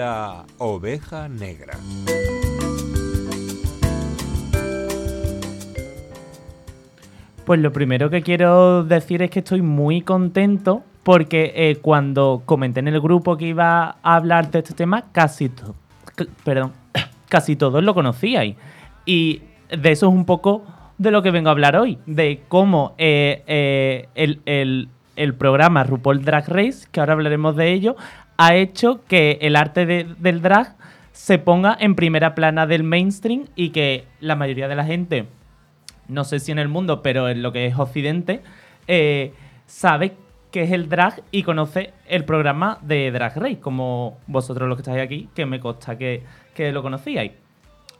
La oveja negra. Pues lo primero que quiero decir es que estoy muy contento porque eh, cuando comenté en el grupo que iba a hablar de este tema, casi, to- perdón, casi todos lo conocíais. Y de eso es un poco de lo que vengo a hablar hoy, de cómo eh, eh, el, el- el programa RuPaul Drag Race, que ahora hablaremos de ello, ha hecho que el arte de- del drag se ponga en primera plana del mainstream y que la mayoría de la gente no sé si en el mundo, pero en lo que es Occidente, eh, sabe qué es el drag y conoce el programa de Drag Race, como vosotros los que estáis aquí, que me consta que, que lo conocíais.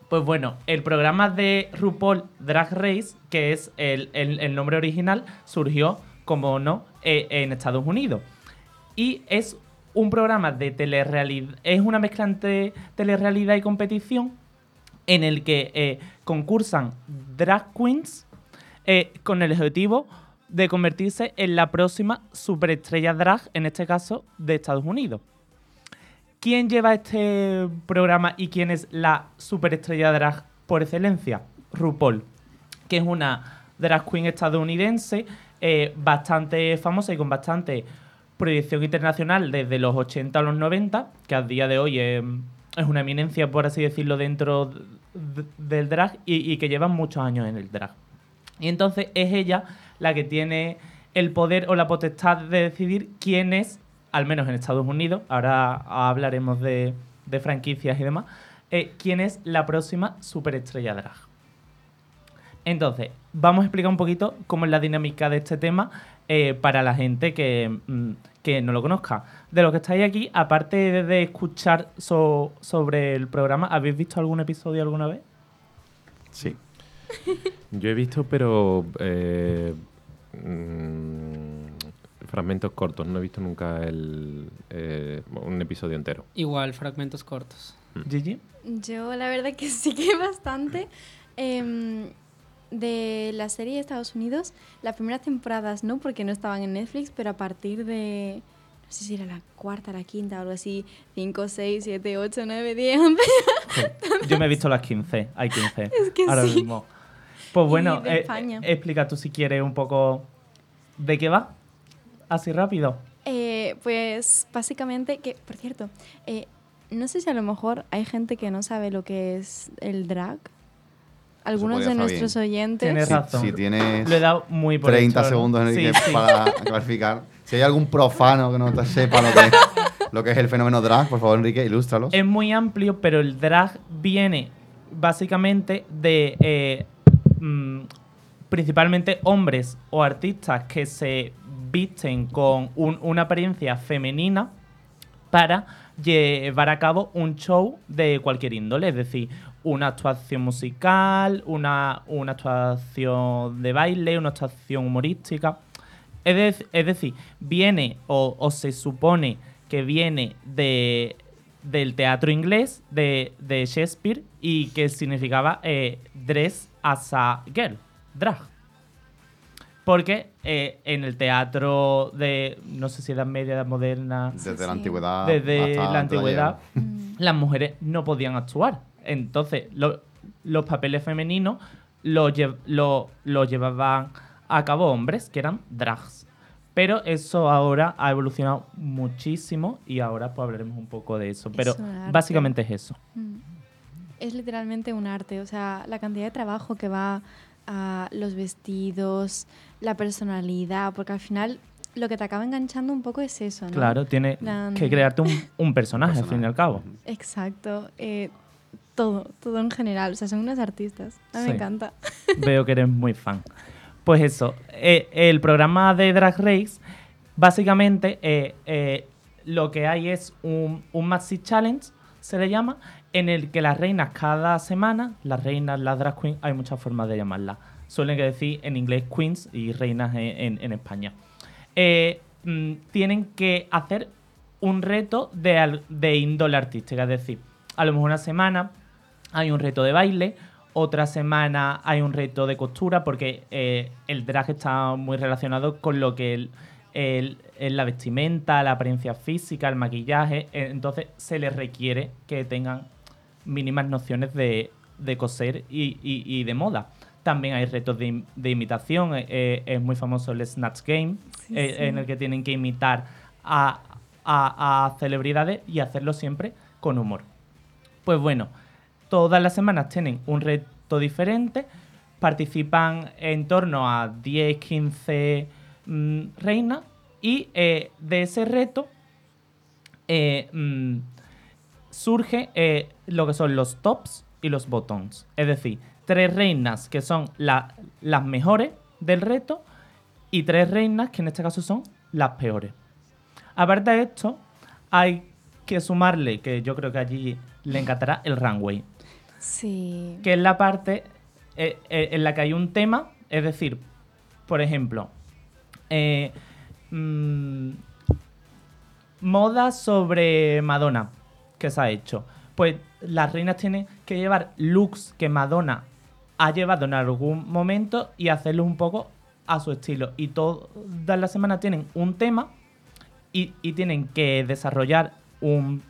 Pues bueno, el programa de RuPaul Drag Race, que es el, el- el nombre original, surgió, como no, eh, en Estados Unidos. Y es un programa de telerrealidad, es una mezcla entre telerrealidad y competición en el que eh, concursan drag queens eh, con el objetivo de convertirse en la próxima superestrella drag, en este caso de Estados Unidos. ¿Quién lleva este programa y quién es la superestrella drag por excelencia? RuPaul, que es una drag queen estadounidense eh, bastante famosa y con bastante proyección internacional desde los 80 a los 90, que a día de hoy es una eminencia, por así decirlo, dentro del drag y, que lleva muchos años en el drag. Y entonces es ella la que tiene el poder o la potestad de decidir quién es, al menos en Estados Unidos, ahora hablaremos de, de franquicias y demás, eh, quién es la próxima superestrella drag. Entonces, vamos a explicar un poquito cómo es la dinámica de este tema eh, para la gente que, mm, que no lo conozca. De los que estáis aquí, aparte de, escuchar so- sobre el programa, ¿habéis visto algún episodio alguna vez? Sí. Yo he visto, pero eh, mm, fragmentos cortos. No he visto nunca el, eh, un episodio entero. Igual, fragmentos cortos. Gigi. Yo la verdad que sí que bastante. Em, de la serie de Estados Unidos, las primeras temporadas no, porque no estaban en Netflix, pero a partir de, no sé si era la cuarta, la quinta o algo así, 5, 6, 7, 8, 9, 10, 11. Yo me he visto las 15, hay 15. Es que ahora sí. mismo. Pues bueno, eh, eh, explica tú si quieres un poco de qué va. Así rápido. Eh, pues básicamente, que por cierto, eh, no sé si a lo mejor hay gente que no sabe lo que es el drag. Algunos de nuestros oyentes. Tienes Si, razón. si tienes Lo he dado muy por 30 hecho, ¿no? segundos en el Sí, que sí. para clarificar. Si hay algún profano que no te sepa lo que, es, lo que es el fenómeno drag, por favor, Enrique, ilústralos. Es muy amplio, pero el drag viene básicamente de eh, mm, principalmente hombres o artistas que se visten con un- una apariencia femenina para llevar a cabo un show de cualquier índole, es decir, una actuación musical, una, una actuación de baile, una actuación humorística. Es, es decir, viene o, o se supone que viene de, del teatro inglés de, de Shakespeare y que significaba eh, dress as a girl, drag. Porque eh, en el teatro de, no sé si edad media, edad moderna, Desde sí. la antigüedad. desde hasta la antigüedad, ayer. Mm, las mujeres no podían actuar. Entonces, lo- los papeles femeninos los lle- lo, lo llevaban a cabo hombres, que eran drags. Pero eso ahora ha evolucionado muchísimo y ahora pues hablaremos un poco de eso. Pero básicamente es eso. Mm. Es literalmente un arte, o sea, la cantidad de trabajo que va a los vestidos, la personalidad, porque al final lo que te acaba enganchando un poco es eso, ¿no? Claro, tiene Plan- que crearte un, un personaje, al fin y al cabo. Exacto, eh, todo, todo en general, o sea, son unos artistas. A mí Sí. me encanta. Veo que eres muy fan. Pues eso, eh, el programa de Drag Race, básicamente eh, eh, lo que hay es un, un Maxi Challenge, se le llama, en el que las reinas cada semana, las reinas, las drag queens, hay muchas formas de llamarlas. Suelen que decir en inglés queens y reinas en, en- en España. Eh, mm, tienen que hacer un reto de, de índole artística, es decir, a lo mejor una semana hay un reto de baile, otra semana hay un reto de costura, porque eh, el drag está muy relacionado con lo que el- el- el- la vestimenta, la apariencia física, el maquillaje. eh, Entonces se les requiere que tengan mínimas nociones de, de coser y, y- y de moda. También hay retos de, im- de imitación. eh, eh, es muy famoso el Snatch Game, Sí, eh, sí. en el que tienen que imitar a, a- a celebridades y hacerlo siempre con humor. Pues bueno, todas las semanas tienen un reto diferente. Participan en torno a 10, 15 mm, reinas. Y eh, de ese reto eh, mm, surge eh, lo que son los tops y los bottoms. Es decir, tres reinas que son la- las mejores del reto y tres reinas que en este caso son las peores. Aparte de esto, hay que sumarle, que yo creo que allí le encantará, el runway, Sí. que es la parte eh, eh, en la que hay un tema, es decir, por ejemplo, eh, mm, moda sobre Madonna que se ha hecho. Pues las reinas tienen que llevar looks que Madonna ha llevado en algún momento y hacerlo un poco a su estilo. Y todas las semanas tienen un tema y, y tienen que desarrollar un,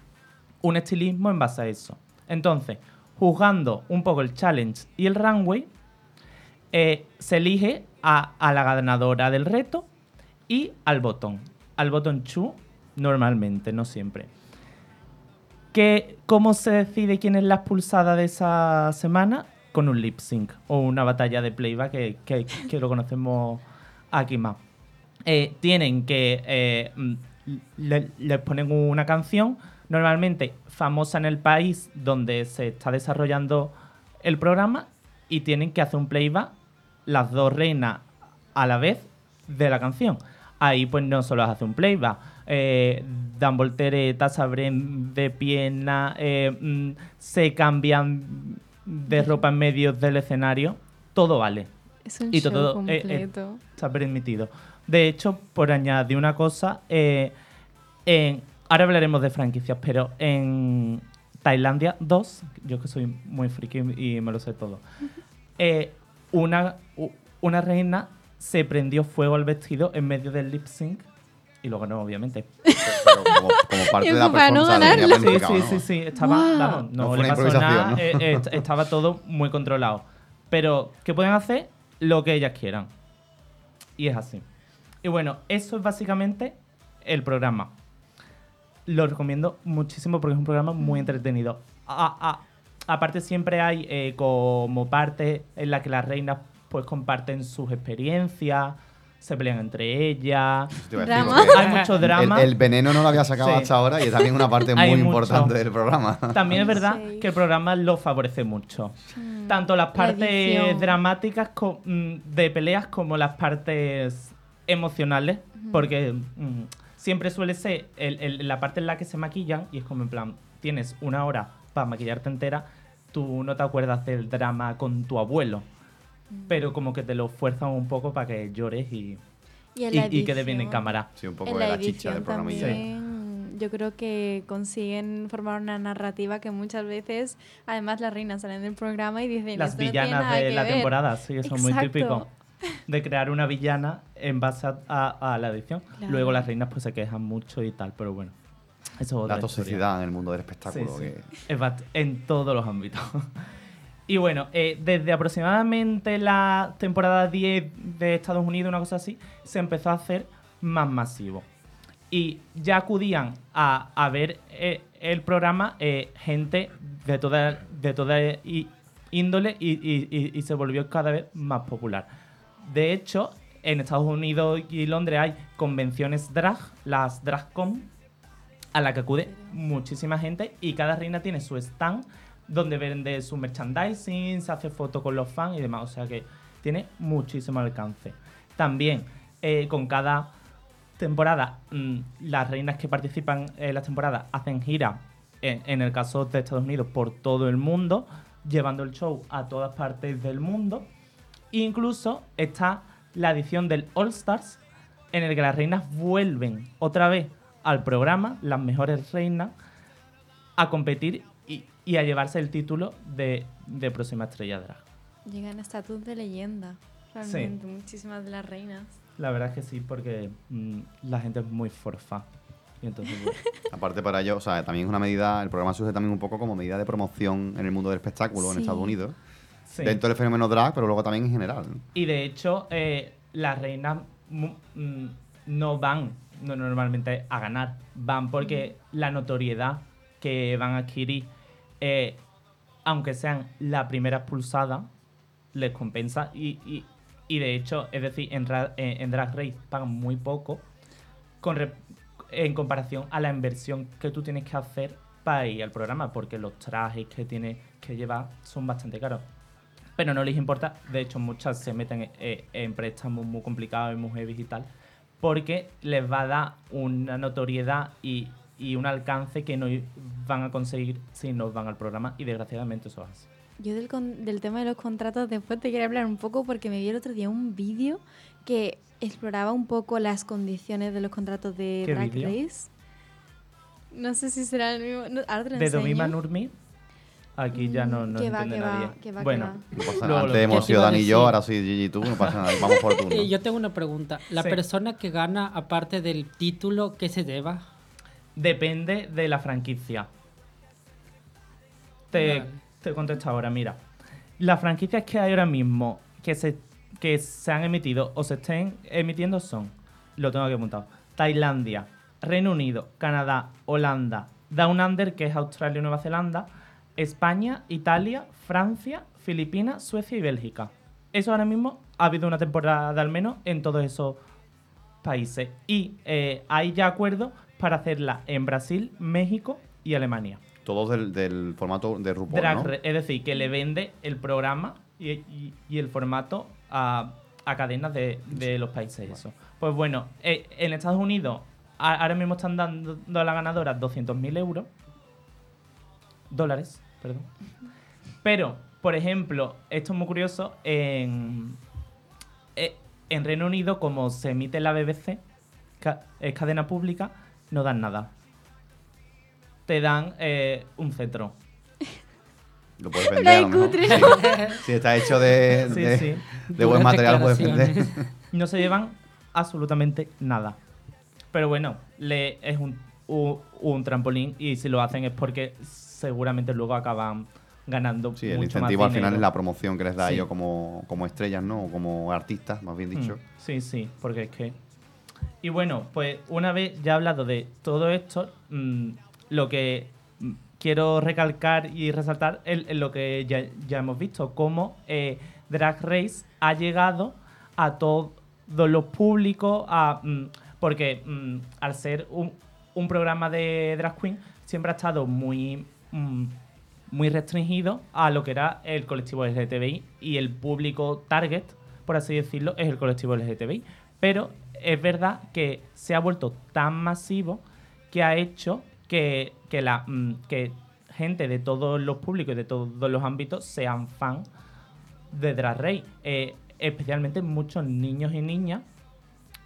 un estilismo en base a eso. Entonces, juzgando un poco el challenge y el runway, eh, se elige a, a la ganadora del reto y al botón. Al botón chu, normalmente, no siempre. ¿Qué- ¿Cómo se decide quién es la expulsada de esa semana? Con un lip sync o una batalla de playback que, que- que lo conocemos aquí más. Eh, tienen que. eh, mm, le- les ponen una canción, normalmente famosa en el país donde se está desarrollando el programa, y tienen que hacer un playback las dos reinas a la vez de la canción. Ahí pues no solo hace un playback, eh, dan volteretas, abren de pierna, eh, mm, se cambian de ropa en medio del escenario, todo vale Es un y show todo, eh, eh, completo. está permitido. De hecho, por añadir una cosa, en, ahora hablaremos de franquicias, pero en Tailandia 2, yo que soy muy friki y me lo sé todo, eh, una, una reina se prendió fuego al vestido en medio del lip sync y lo ganó, obviamente. Pero como, como parte de la para no performance ganarlo. Sí, sí, ¿no? sí, sí, estaba, vamos, No no, le pasó nada, ¿no? eh, eh, est- estaba todo muy controlado. Pero que pueden hacer lo que ellas quieran. Y es así. Y bueno, eso es básicamente el programa. Lo recomiendo muchísimo porque es un programa muy entretenido. A- a- aparte siempre hay eh, como parte en la que las reinas pues comparten sus experiencias, se pelean entre ellas. Drama. Hay mucho drama. el veneno no lo había sacado Sí. hasta ahora y es también una parte muy importante del programa. También es verdad Sí. que el programa lo favorece mucho. Tanto las La partes dramáticas mm, de peleas como las partes emocionales, porque mm, siempre suele ser el- el- la parte en la que se maquillan y es como en plan, tienes una hora para maquillarte entera, tú no te acuerdas del drama con tu abuelo, pero como que te lo fuerzan un poco para que llores y, Y, y- y quede bien en cámara. Sí, un poco En de la la chicha del programa. también, yo creo que consiguen formar una narrativa que muchas veces, además las reinas salen del programa y dicen Las "Esto no tiene villanas nada de que la ver". temporada, sí, eso es muy típico. De crear una villana en base a, a- a la edición. Claro. Luego las reinas pues se quejan mucho y tal, pero bueno. Eso es otra La historia. toxicidad en el mundo del espectáculo. sí. que- en todos los ámbitos. Y bueno, eh, desde aproximadamente la temporada 10 de Estados Unidos, una cosa así, se empezó a hacer más masivo. Y ya acudían a, a ver eh, el programa eh, gente de toda, de toda índole y, y- y- y se volvió cada vez más popular. De hecho, en Estados Unidos y Londres hay convenciones drag, las DragCon, a la que acude muchísima gente y cada reina tiene su stand donde vende su merchandising, se hace fotos con los fans y demás. O sea que tiene muchísimo alcance. También eh, con cada temporada, mm, las reinas que participan en las temporadas hacen gira, en, en el caso de Estados Unidos, por todo el mundo, llevando el show a todas partes del mundo. Incluso está la edición del All Stars, en el que las reinas vuelven otra vez al programa, las mejores reinas, a competir y, y a llevarse el título de, de próxima estrella drag. Llegan a estatus de leyenda, realmente, muchísimas de las reinas. La verdad es que sí, porque mm, la gente es muy forfa. Y entonces, Aparte para ello, o sea, también es una medida, el programa surge también un poco como medida de promoción en el mundo del espectáculo en Sí. Estados Unidos. Sí. Dentro del fenómeno drag, pero luego también en general. ¿no? Y de hecho, eh, las reinas mm, no van no, normalmente a ganar, van porque la notoriedad que van a adquirir, eh, aunque sean la primera expulsada, les compensa. Y, y- y de hecho, es decir, en, Ra- en- Drag Race pagan muy poco con en comparación a la inversión que tú tienes que hacer para ir al programa, porque los trajes que tienes que llevar son bastante caros pero no les importa. De hecho, muchas se meten eh, en préstamos muy complicados y muy heavy y tal, porque les va a dar una notoriedad y, y un alcance que no van a conseguir si no van al programa, y desgraciadamente eso es así. Yo del, con- del tema de los contratos después te quería hablar un poco porque me vi el otro día un vídeo que exploraba un poco las condiciones de los contratos de ¿Qué Drag? Race. No sé si será el mismo. no, ahora te lo De enseño. Domima Nurmi, aquí ya no, no va, entiende va, nadie. va, bueno, va. No pasa Luego nada. lo Antes hemos sido Dani y yo, ahora sí Gigi y tú, no pasa nada. Vamos por turno. Eh, yo tengo una pregunta. La Sí. persona que gana, aparte del título, ¿qué se lleva? depende de la franquicia. Te, Vale. te contesto ahora, mira. Las franquicias que hay ahora mismo que se, que se han emitido o se estén emitiendo son, lo tengo aquí apuntado, Tailandia, Reino Unido, Canadá, Holanda, Down Under, que es Australia y Nueva Zelanda, España, Italia, Francia, Filipinas, Suecia y Bélgica. Eso ahora mismo ha habido una temporada al menos en todos esos países. Y eh, hay ya acuerdos para hacerla en Brasil, México y Alemania. Todos del, del formato de RuPaul, Drag ¿no? Es decir, que le vende el programa y, y- y el formato a, a cadenas de, de los países. Eso. Pues bueno, eh, en Estados Unidos a- ahora mismo están dando a la ganadora 200.000 euros. Dólares, perdón. Pero, por ejemplo, esto es muy curioso, en, eh, en Reino Unido, como se emite en la BBC, es cadena pública, no dan nada. Te dan eh, un cetro. Lo puedes vender cutre. Sí. Si está hecho de, Sí, de, sí. de buen material, puedes vender. No se llevan absolutamente nada. Pero bueno, le, es un, un, un trampolín y si lo hacen es porque seguramente luego acaban ganando Sí, el incentivo más al final es la promoción que les da a Sí. ellos como, como estrellas, ¿no? O como artistas, más bien dicho. Mm, Sí, sí, porque es que... Y bueno, pues una vez ya hablado de todo esto, mm, lo que quiero recalcar y resaltar es, lo que ya, ya hemos visto, cómo eh, Drag Race ha llegado a todos los públicos, a, mm, porque al ser un, un programa de drag queen, siempre ha estado muy... mm, muy restringido a lo que era el colectivo LGTBI y el público target, por así decirlo, es el colectivo LGTBI. Pero es verdad que se ha vuelto tan masivo que ha hecho que, que la, mm, que gente de todos los públicos y de todos los ámbitos sean fan de Drag Race. Eh, especialmente muchos niños y niñas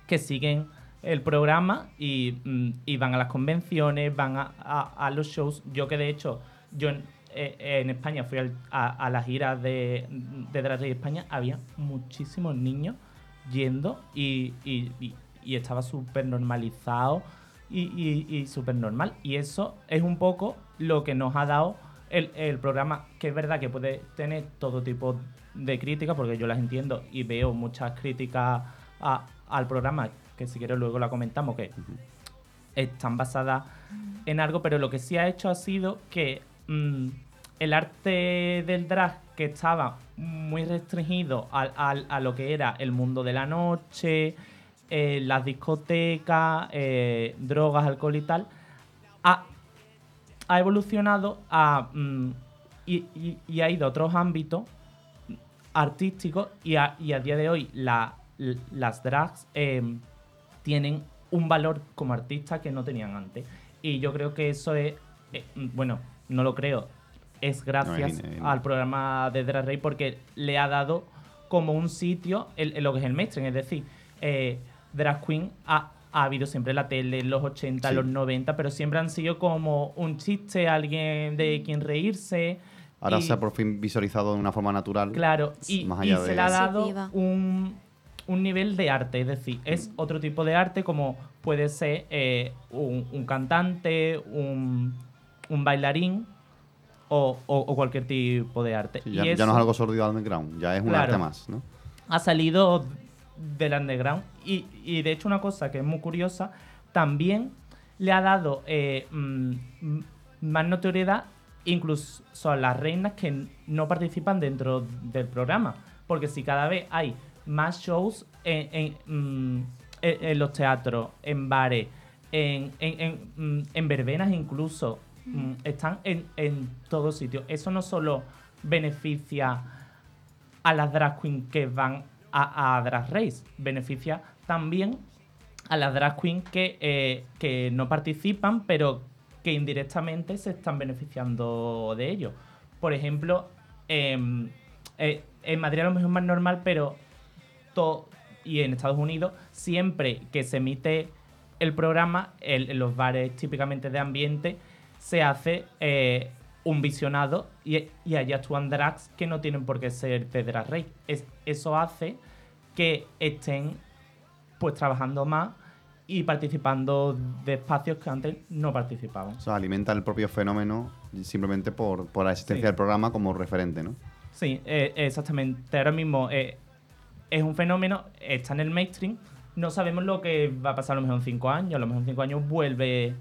que siguen el programa y, mm, y van a las convenciones, van a, los shows. Yo que de hecho, yo en, eh, España fui a, a las giras de, de Drag Race España, había muchísimos niños yendo y, estaba súper normalizado y, súper normal. Y eso es un poco lo que nos ha dado el, el programa, que es verdad que puede tener todo tipo de críticas, porque yo las entiendo y veo muchas críticas al programa, que si quieres luego la comentamos, que están basadas en algo, pero lo que sí ha hecho ha sido que mm, el arte del drag, que estaba muy restringido a, lo que era el mundo de la noche, eh, las discotecas, eh, drogas, alcohol y tal, ha, ha evolucionado a, mm, y, y- y ha ido a otros ámbitos artísticos y a, y a día de hoy la- las drags eh, tienen un valor como artista que no tenían antes. Y yo creo que eso es, eh, bueno, no lo creo, es gracias No, al programa de Drag Race porque le ha dado como un sitio lo que es el mainstream. Es decir, eh, Drag Queen ha, ha habido siempre en la tele en los 80, Sí. los 90, pero siempre han sido como un chiste, alguien de quien reírse. Ahora y- se ha por fin visualizado de una forma natural. Claro, y, Más y allá se le ha dado un, un nivel de arte, es decir, es otro tipo de arte como puede ser eh, un, un cantante, un, un bailarín o, o- o cualquier tipo de arte. Sí, Y ya, no es algo sordido underground, ya es un Claro. arte más, ¿no? ha salido del underground y, y de hecho una cosa que es muy curiosa, también le ha dado eh, mm, más notoriedad incluso a las reinas que no participan dentro del programa. Porque si cada vez hay más shows en, en, mm, en- en los teatros, en bares, en, en, en, mm, en verbenas incluso, mm, están en, en todos sitios. Eso no solo beneficia a las drag queens que van a, a Drag Race, beneficia también a las drag queens que, eh, que no participan, pero que indirectamente se están beneficiando de ello. Por ejemplo, em, eh, en Madrid a lo mejor es más normal, pero y en Estados Unidos, siempre que se emite el programa, en los bares típicamente de ambiente, se hace eh, un visionado y, y allí actúan drags que no tienen por qué ser de Drag Race. Es- eso hace que estén pues trabajando más y participando de espacios que antes no participaban. O sea, alimenta el propio fenómeno simplemente por, por la existencia Sí. del programa como referente, ¿no? Sí, eh, exactamente. Ahora mismo eh, es un fenómeno, está en el mainstream. No sabemos lo que va a pasar a lo mejor en cinco años. A lo mejor en cinco años vuelve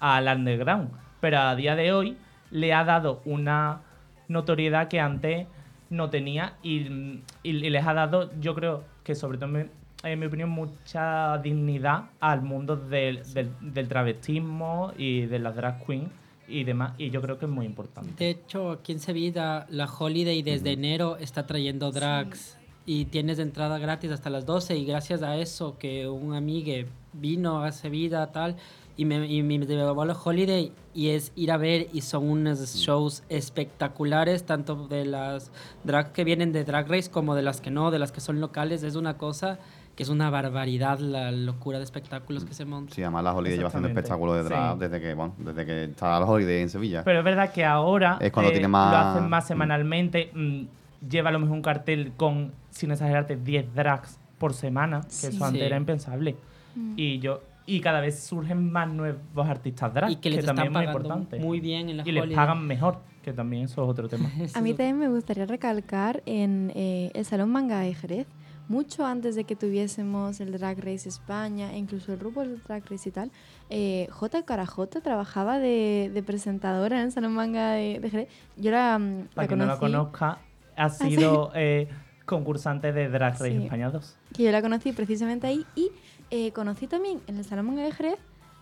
al underground. Pero a día de hoy le ha dado una notoriedad que antes no tenía y, y- y les ha dado, yo creo que sobre todo, en mi- en mi opinión, mucha dignidad al mundo del, del, del travestismo y de las drag queens y demás. Y yo creo que es muy importante. De hecho, aquí en Sevilla, la Holiday desde enero está trayendo drags y tienes entrada gratis hasta las 12 y gracias a eso que un amigo vino a Sevilla tal y me, y me llevó a la Holiday y es ir a ver y son unos shows espectaculares tanto de las drag que vienen de Drag Race como de las que no, de las que son locales, es una cosa que es una barbaridad la locura de espectáculos que se montan. Sí, además la Holiday lleva haciendo espectáculos de drag Sí. desde que, bueno, desde que está la Holiday en Sevilla. Pero es verdad que ahora Es cuando eh, tiene más- lo hacen más semanalmente. mm, lleva a lo mejor un cartel con, sin exagerarte, 10 drags por semana, que Sí. eso antes Sí. era impensable. Mm. Y yo y cada vez surgen más nuevos artistas drag, y que les también están es muy importante. muy bien en la y les Holiday. pagan mejor, que también eso es otro tema. A mí también me gustaría recalcar en eh, el Salón Manga de Jerez, mucho antes de que tuviésemos el Drag Race España e incluso el RuPaul's Drag Race y tal, eh, J. Carajota trabajaba de, de presentadora en el Salón Manga de, de Jerez. Yo la, mm, la Para quien no la conocí, conozca, ha sí. sido eh, concursante de Drag Race Sí. España 2. que yo la conocí precisamente ahí y eh, conocí también en el Salón de Jerez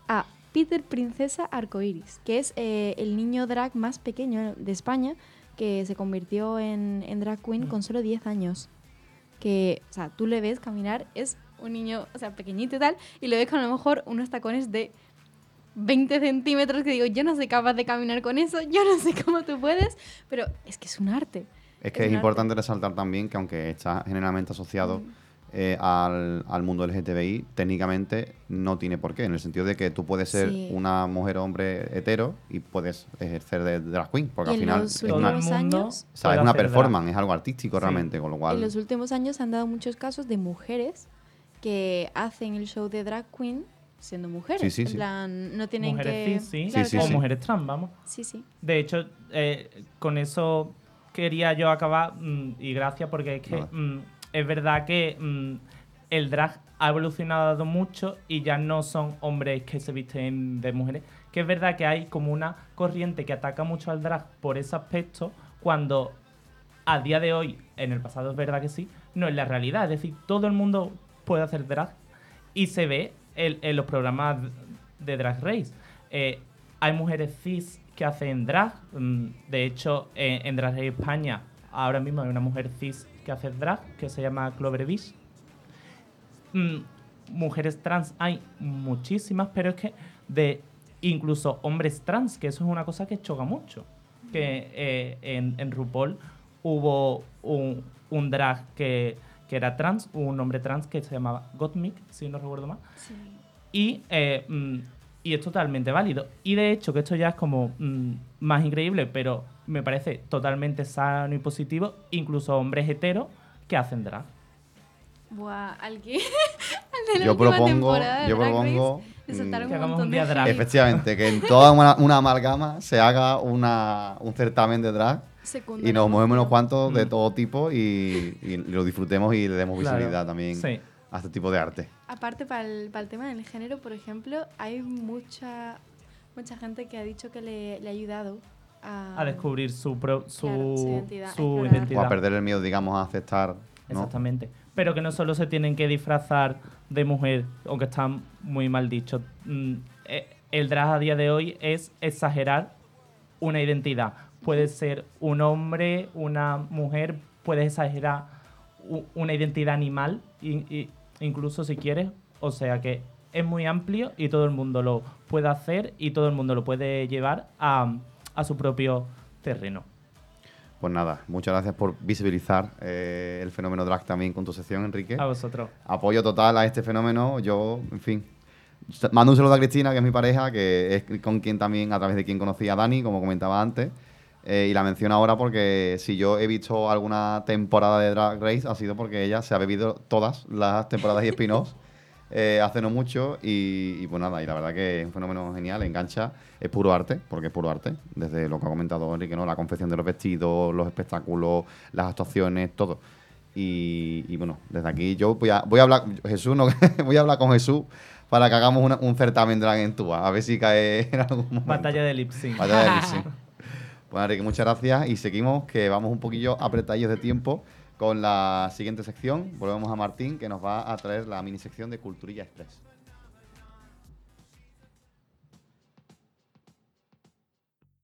a Peter Princesa Arcoiris, que es eh, el niño drag más pequeño de España que se convirtió en, en drag queen Mm. con solo 10 años. Que, o sea, tú le ves caminar, es un niño, o sea, pequeñito y tal, y le ves con a lo mejor unos tacones de 20 centímetros que digo, yo no soy capaz de caminar con eso, yo no sé cómo tú puedes, pero es que es un arte. Es que Es importante resaltar también que aunque está generalmente asociado eh, al, al mundo LGTBI, técnicamente no tiene por qué, en el sentido de que tú puedes ser Sí. una mujer o hombre hetero y puedes ejercer de drag queen, porque al final los es una, años- o sea, es una hacer drag. performance, es algo artístico Sí. realmente, con lo cual... En los últimos años se han dado muchos casos de mujeres que hacen el show de drag queen siendo mujeres. Sí, sí, en sí. plan, no tienen Mujeres que... cis, sí, Claro, Sí, sí, o claro. sí. mujeres trans, vamos. Sí, sí. De hecho, eh, con eso quería yo acabar mm, y gracias porque es que mm, es verdad que mm, el drag ha evolucionado mucho y ya no son hombres que se visten de mujeres. Que es verdad que hay como una corriente que ataca mucho al drag por ese aspecto cuando a día de hoy, en el pasado es verdad que sí, no es la realidad. Es decir, todo el mundo puede hacer drag y se ve en, en los programas de Drag Race. Eh, hay mujeres cis que hacen drag. mm, De hecho, en, en Drag Race España ahora mismo hay una mujer cis que hace drag que se llama Clover Beach. Mm, mujeres trans hay muchísimas, pero es que de incluso hombres trans, que eso es una cosa que choca mucho. Que eh, en, en RuPaul hubo un, un drag que, que era trans, un hombre trans que se llamaba Gottmik, si no recuerdo mal. Y, eh, mm, y es totalmente válido. Y de hecho, que esto ya es como mm, más increíble, pero me parece totalmente sano y positivo, incluso hombres heteros que hacen drag. Buah, al que. al de la Yo propongo, yo propongo, Race, mm, Que un hagamos montón un de día drag. efectivamente, que en toda una, una amalgama se haga una, un certamen de drag secundario. y nos movemos unos cuantos de todo tipo y, y lo disfrutemos y le demos Claro, visibilidad también sí. A este tipo de arte. Aparte, para el, para el tema del género, por ejemplo, hay mucha mucha gente que ha dicho que le, le ha ayudado a, A descubrir su, pro- su, Claro, su identidad, su. O a perder el miedo, digamos, a aceptar. ¿no? Exactamente. Pero que no solo se tienen que disfrazar de mujer, aunque está muy mal dicho. Mm, eh, El drag a día de hoy es exagerar una identidad. Puede ser un hombre, una mujer, puedes exagerar una identidad animal, incluso si quieres. O sea que es muy amplio y todo el mundo lo puede hacer y todo el mundo lo puede llevar a, a su propio terreno. Pues nada, muchas gracias por visibilizar eh, el fenómeno drag también con tu sección, Enrique. A vosotros. Apoyo total a este fenómeno. Yo, en fin, mando un saludo a Cristina, que es mi pareja, que es con quien también, a través de quien conocí a Dani, como comentaba antes. Eh, y la menciono ahora porque si yo he visto alguna temporada de Drag Race ha sido porque ella se ha bebido todas las temporadas y spin-offs eh, hace no mucho y, y pues nada, y la verdad que es un fenómeno genial, engancha, es puro arte, porque es puro arte, desde lo que ha comentado Enrique, ¿no? la confección de los vestidos, los espectáculos, las actuaciones, todo. Y, y bueno, desde aquí yo voy a, voy a hablar, Jesús, no, voy a hablar con Jesús para que hagamos una- un certamen drag en Túa, a ver si cae en algún momento. Batalla de lip sync. Batalla de lip sync. Pues Enrique, muchas gracias y seguimos que vamos un poquillo apretadillos de tiempo con la siguiente sección. Volvemos a Martín que nos va a traer la mini sección de Culturilla Express.